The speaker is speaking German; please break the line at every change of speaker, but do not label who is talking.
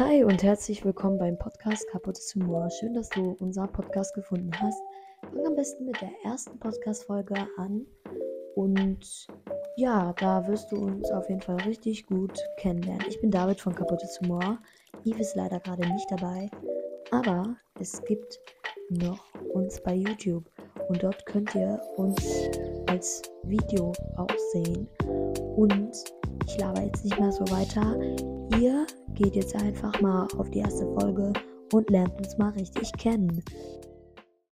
Hi und herzlich willkommen beim Podcast Kaputtes Humor. Schön, dass du unser Podcast gefunden hast. Fang am besten mit der ersten Podcast-Folge an. Und ja, da wirst du uns auf jeden Fall richtig gut kennenlernen. Ich bin David von Kaputtes Humor. Eve ist leider gerade nicht dabei. Aber es gibt noch uns bei YouTube. Und dort könnt ihr uns als Video auch sehen. Und ich laber jetzt nicht mehr so weiter. Ihr geht jetzt einfach mal auf die erste Folge und lernt uns mal richtig kennen.